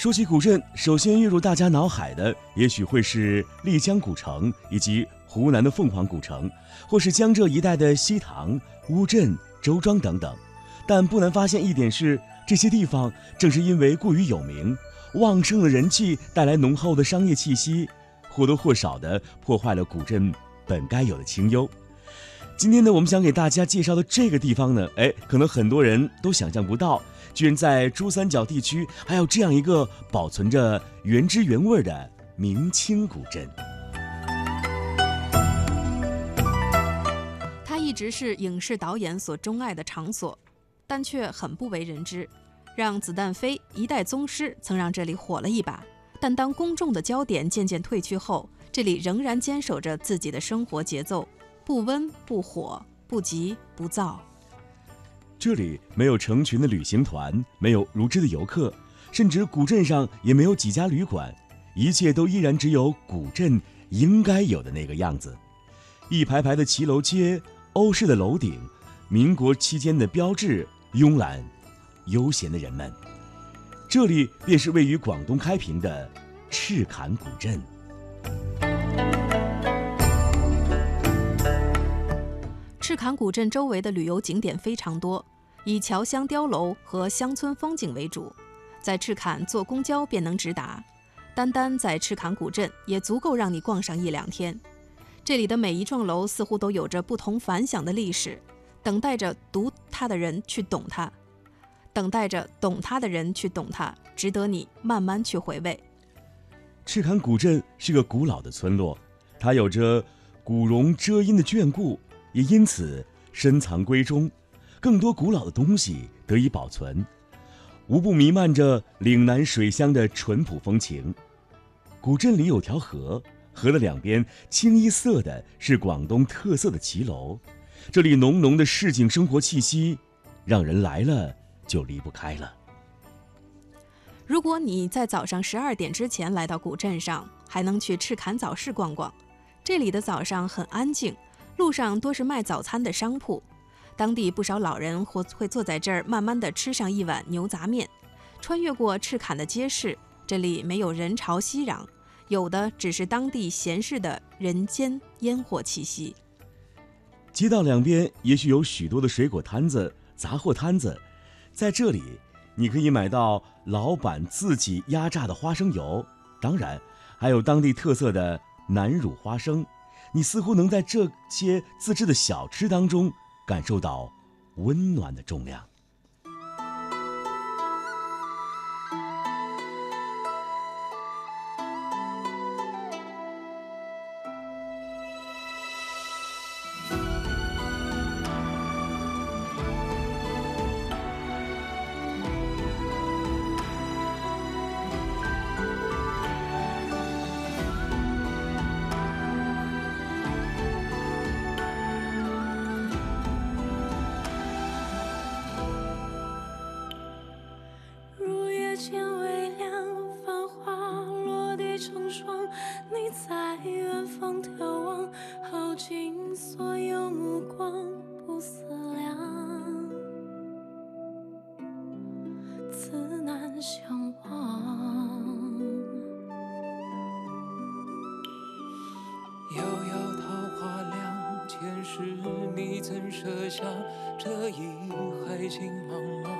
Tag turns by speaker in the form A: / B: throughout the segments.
A: 说起古镇，首先跃入大家脑海的，也许会是丽江古城，以及湖南的凤凰古城，或是江浙一带的西塘、乌镇、周庄等等。但不难发现一点是，这些地方正是因为过于有名，旺盛的人气带来浓厚的商业气息，或多或少的破坏了古镇本该有的清幽。今天呢，我们想给大家介绍的这个地方呢，哎，可能很多人都想象不到，居然在珠三角地区还有这样一个保存着原汁原味的明清古镇。
B: 它一直是影视导演所钟爱的场所，但却很不为人知。让子弹飞一代宗师曾让这里火了一把，但当公众的焦点渐渐退去后，这里仍然坚守着自己的生活节奏。不温不火，不急不躁。
A: 这里没有成群的旅行团，没有如织的游客，甚至古镇上也没有几家旅馆，一切都依然只有古镇应该有的那个样子：一排排的骑楼街，欧式的楼顶，民国期间的标志，慵懒、悠闲的人们。这里便是位于广东开平的赤坎古镇。
B: 赤坎古镇周围的旅游景点非常多，以侨乡碉楼和乡村风景为主。在赤坎坐公交便能直达，单单在赤坎古镇也足够让你逛上一两天。这里的每一幢楼似乎都有着不同凡响的历史，等待着读它的人去懂它，等待着懂它的人去懂它，值得你慢慢去回味。
A: 赤坎古镇是个古老的村落，它有着古榕遮阴的眷顾。也因此深藏闺中，更多古老的东西得以保存，无不弥漫着岭南水乡的淳朴风情。古镇里有条河，河的两边清一色的是广东特色的骑楼，这里浓浓的市井生活气息，让人来了就离不开了。
B: 如果你在早上十二点之前来到古镇上，还能去赤坎早市逛逛，这里的早上很安静。路上多是卖早餐的商铺，当地不少老人或会坐在这儿，慢慢的吃上一碗牛杂面。穿越过赤坎的街市，这里没有人潮熙攘，有的只是当地闲适的人间烟火气息。
A: 街道两边也许有许多的水果摊子、杂货摊子，在这里你可以买到老板自己压榨的花生油，当然还有当地特色的南乳花生。你似乎能在这些自制的小吃当中感受到温暖的重量。
C: 不思量，自难相忘。遥遥桃花凉，前世你怎舍下这一海情茫茫？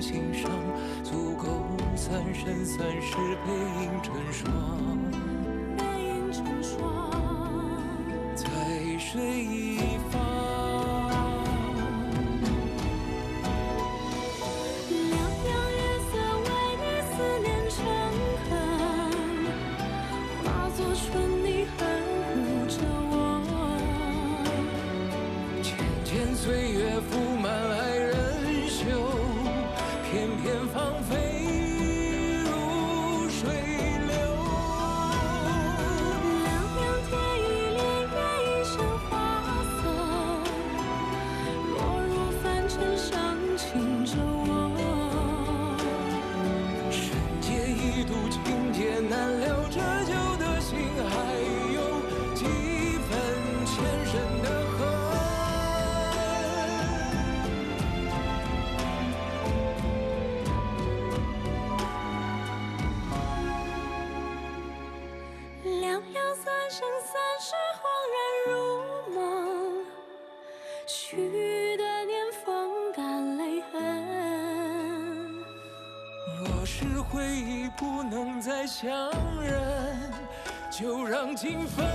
C: 心上，足够三生三世背影成双。
D: 背影成双，
C: 在水一方，
D: 凉凉月色为你思念成河，化作春泥呵护着我。
C: 渐渐岁月生
D: 三世，恍然如梦，许的年风干泪痕。
C: 若是回忆不能再相认，就让情分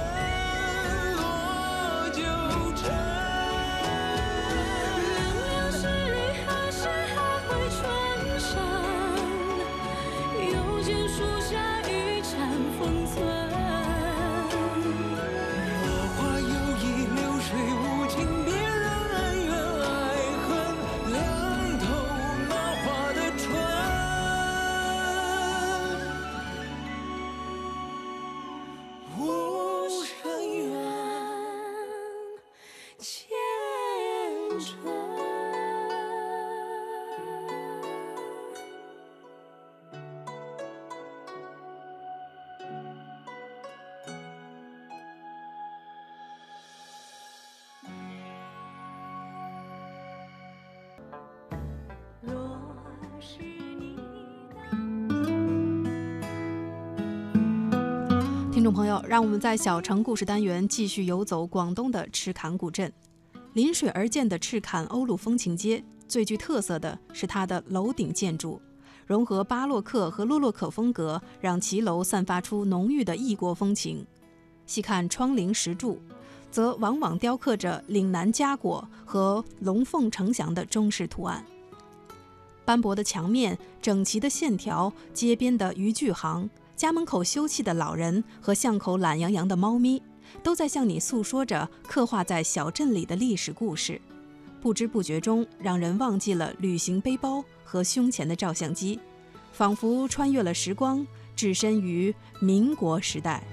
B: 听众朋友，让我们在小城故事单元继续游走广东的赤坎古镇。临水而建的赤坎欧陆风情街，最具特色的是它的楼顶建筑，融合巴洛克和洛洛可风格，让骑楼散发出浓郁的异国风情。细看窗棂石柱，则往往雕刻着岭南佳果和龙凤呈祥的中式图案。斑驳的墙面、整齐的线条、街边的渔具行、家门口休憩的老人和巷口懒洋洋的猫咪，都在向你诉说着刻画在小镇里的历史故事。不知不觉中，让人忘记了旅行背包和胸前的照相机，仿佛穿越了时光，置身于民国时代。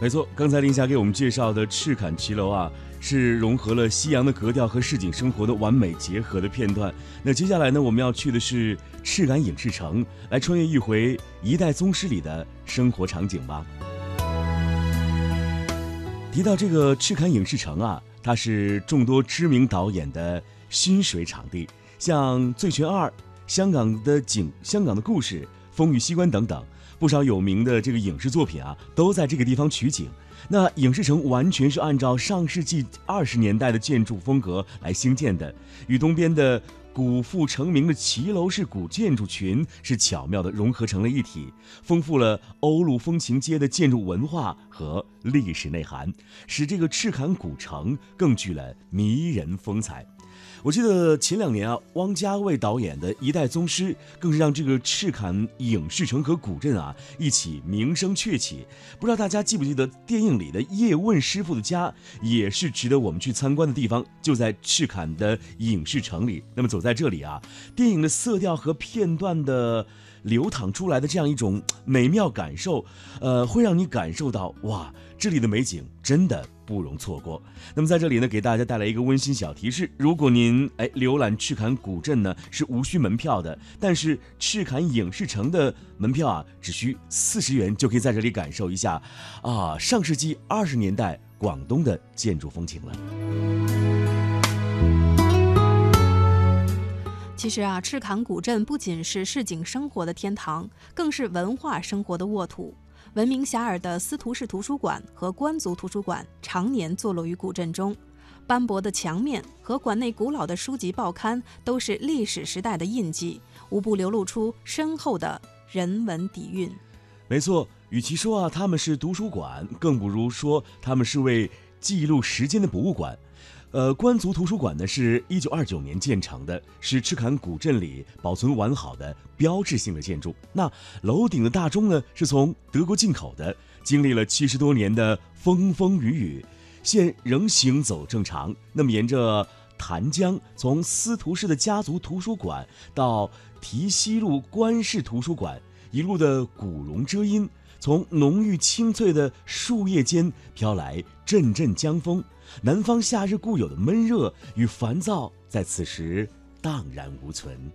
A: 没错，刚才林霞给我们介绍的赤坎骑楼啊，是融合了西洋的格调和市井生活的完美结合的片段。那接下来呢，我们要去的是赤坎影视城，来穿越一回《一代宗师》里的生活场景吧。提到这个赤坎影视城啊，它是众多知名导演的薪水场地，像《醉拳二》、香港的景、香港的故事、《风雨西关》等等。不少有名的这个影视作品啊，都在这个地方取景。那影视城完全是按照上世纪二十年代的建筑风格来兴建的，与东边的古富成名的骑楼式古建筑群是巧妙地融合成了一体，丰富了欧陆风情街的建筑文化和历史内涵，使这个赤坎古城更具了迷人风采。我记得前两年啊，汪家卫导演的《一代宗师》更是让这个赤坎影视城和古镇啊一起名声鹊起。不知道大家记不记得电影里的叶问师傅的家也是值得我们去参观的地方，就在赤坎的影视城里。那么走在这里啊，电影的色调和片段的流淌出来的这样一种美妙感受，呃，会让你感受到哇，这里的美景真的。不容错过。那么在这里呢，给大家带来一个温馨小提示：如果您哎浏览赤坎古镇呢，是无需门票的，但是赤坎影视城的门票啊，只需四十元就可以在这里感受一下啊上世纪二十年代广东的建筑风情了。
B: 其实啊，赤坎古镇不仅是市井生活的天堂，更是文化生活的沃土。闻名遐迩的司徒氏图书馆和官族图书馆常年坐落于古镇中，斑驳的墙面和馆内古老的书籍报刊都是历史时代的印记，无不流露出深厚的人文底蕴。
A: 没错，与其说啊他们是图书馆，更不如说他们是为记录时间的博物馆。呃，官族图书馆呢是一九二九年建成的，是赤坎古镇里保存完好的标志性的建筑。那楼顶的大钟呢是从德国进口的，经历了七十多年的风风雨雨，现仍行走正常。那么沿着潭江，从司徒氏的家族图书馆到提西路官氏图书馆，一路的古榕遮阴，从浓郁清脆的树叶间飘来阵阵江风。南方夏日固有的闷热与烦躁，在此时荡然无存。